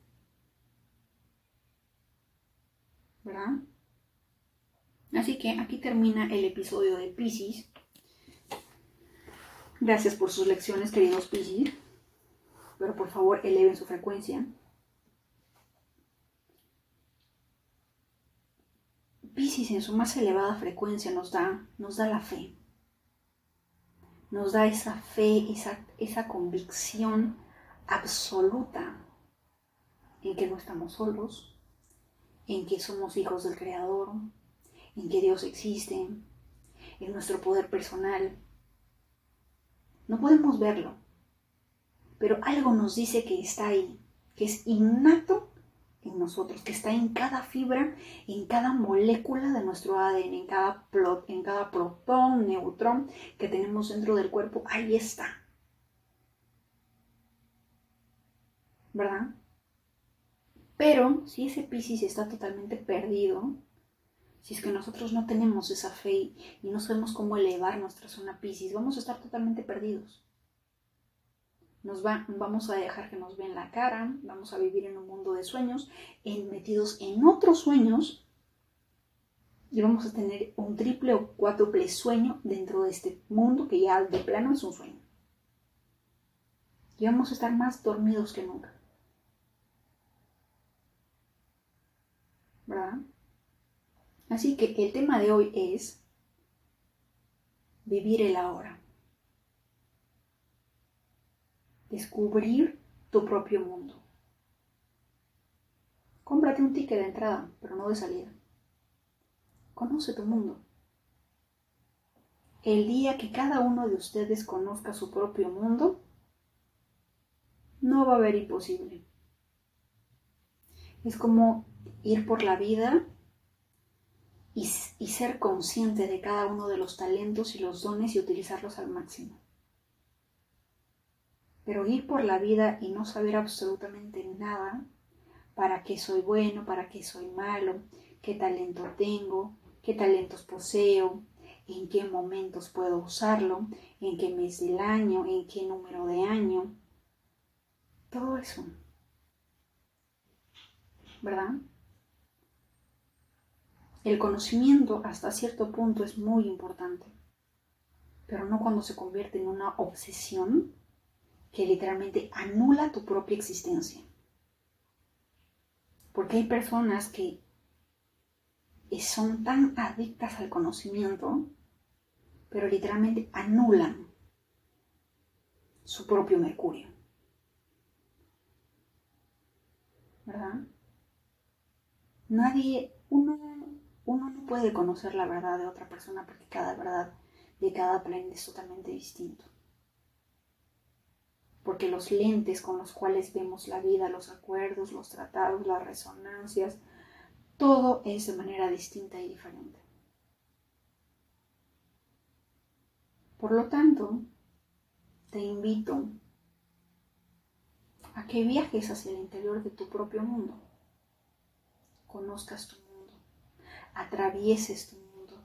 A: ¿Verdad? Así que aquí termina el episodio de Pisces. Gracias por sus lecciones, queridos Pisces. Pero por favor, eleven su frecuencia. Pisces en su más elevada frecuencia nos da, nos da la fe. Nos da esa fe, esa, esa convicción absoluta en que no estamos solos, en que somos hijos del Creador, en que Dios existe, en nuestro poder personal. No podemos verlo, pero algo nos dice que está ahí, que es innato en nosotros, que está en cada fibra, en cada molécula de nuestro ADN, en cada, plot, en cada protón, neutrón que tenemos dentro del cuerpo, ahí está. ¿verdad? Pero si ese Piscis está totalmente perdido, si es que nosotros no tenemos esa fe y no sabemos cómo elevar nuestra zona Piscis, vamos a estar totalmente perdidos. Nos va, vamos a dejar que nos vean la cara, vamos a vivir en un mundo de sueños, en, metidos en otros sueños, y vamos a tener un triple o cuádruple sueño dentro de este mundo que ya de plano es un sueño. Y vamos a estar más dormidos que nunca. ¿Verdad? Así que el tema de hoy es vivir el ahora. Descubrir tu propio mundo. Cómprate un ticket de entrada, pero no de salida. Conoce tu mundo. El día que cada uno de ustedes conozca su propio mundo, no va a haber imposible. Es como ir por la vida y, ser consciente de cada uno de los talentos y los dones y utilizarlos al máximo. Pero ir por la vida y no saber absolutamente nada, para qué soy bueno, para qué soy malo, qué talento tengo, qué talentos poseo, en qué momentos puedo usarlo, en qué mes del año, en qué número de año, todo eso. ¿Verdad? El conocimiento hasta cierto punto es muy importante, pero no cuando se convierte en una obsesión que literalmente anula tu propia existencia. Porque hay personas que son tan adictas al conocimiento, pero literalmente anulan su propio Mercurio. ¿Verdad? Nadie, uno uno no puede conocer la verdad de otra persona porque cada verdad de cada planeta es totalmente distinto. Porque los lentes con los cuales vemos la vida, los acuerdos, los tratados, las resonancias, todo es de manera distinta y diferente. Por lo tanto, te invito a que viajes hacia el interior de tu propio mundo, conozcas tu atravieses tu mundo.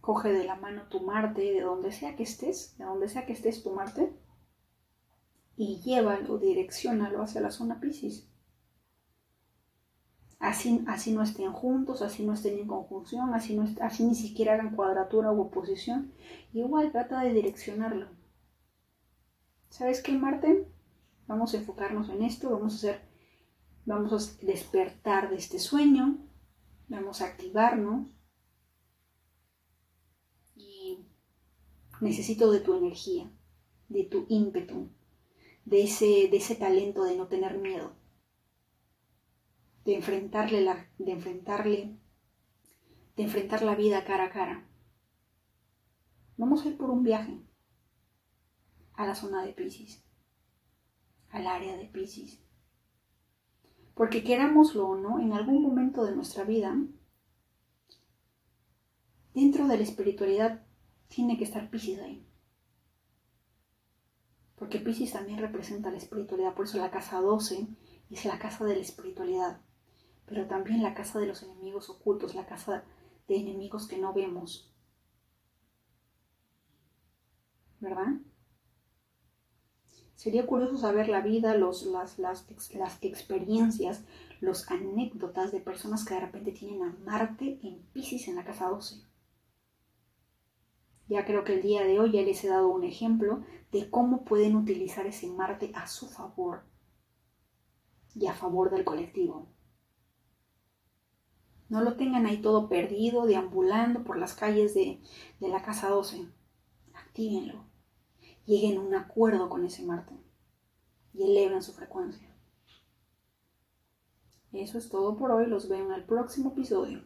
A: Coge de la mano tu Marte, de donde sea que estés, de donde sea que estés tu Marte, y llévalo, direccionalo hacia la zona Pisces. Así, así no estén juntos, así no estén en conjunción, así, no, así ni siquiera hagan cuadratura u oposición. Igual trata de direccionarlo. ¿Sabes qué, Marte? Vamos a enfocarnos en esto, vamos a hacer Vamos a despertar de este sueño, vamos a activarnos y necesito de tu energía, de tu ímpetu, de ese, de ese talento de no tener miedo, de enfrentarle la, de enfrentarle, de enfrentar la vida cara a cara. Vamos a ir por un viaje a la zona de Pisces, al área de Pisces. Porque querámoslo o no, en algún momento de nuestra vida, dentro de la espiritualidad tiene que estar Pisces ahí. Porque Pisces también representa la espiritualidad, por eso la casa 12 es la casa de la espiritualidad, pero también la casa de los enemigos ocultos, la casa de enemigos que no vemos. ¿Verdad? Sería curioso saber la vida, los, las, las, las experiencias, anécdotas de personas que de repente tienen a Marte en Pisces en la casa 12. Ya creo que el día de hoy ya les he dado un ejemplo de cómo pueden utilizar ese Marte a su favor y a favor del colectivo. No lo tengan ahí todo perdido, deambulando por las calles de, de la casa 12. Actívenlo lleguen a un acuerdo con ese Marte y eleven su frecuencia. Eso es todo por hoy, los veo en el próximo episodio.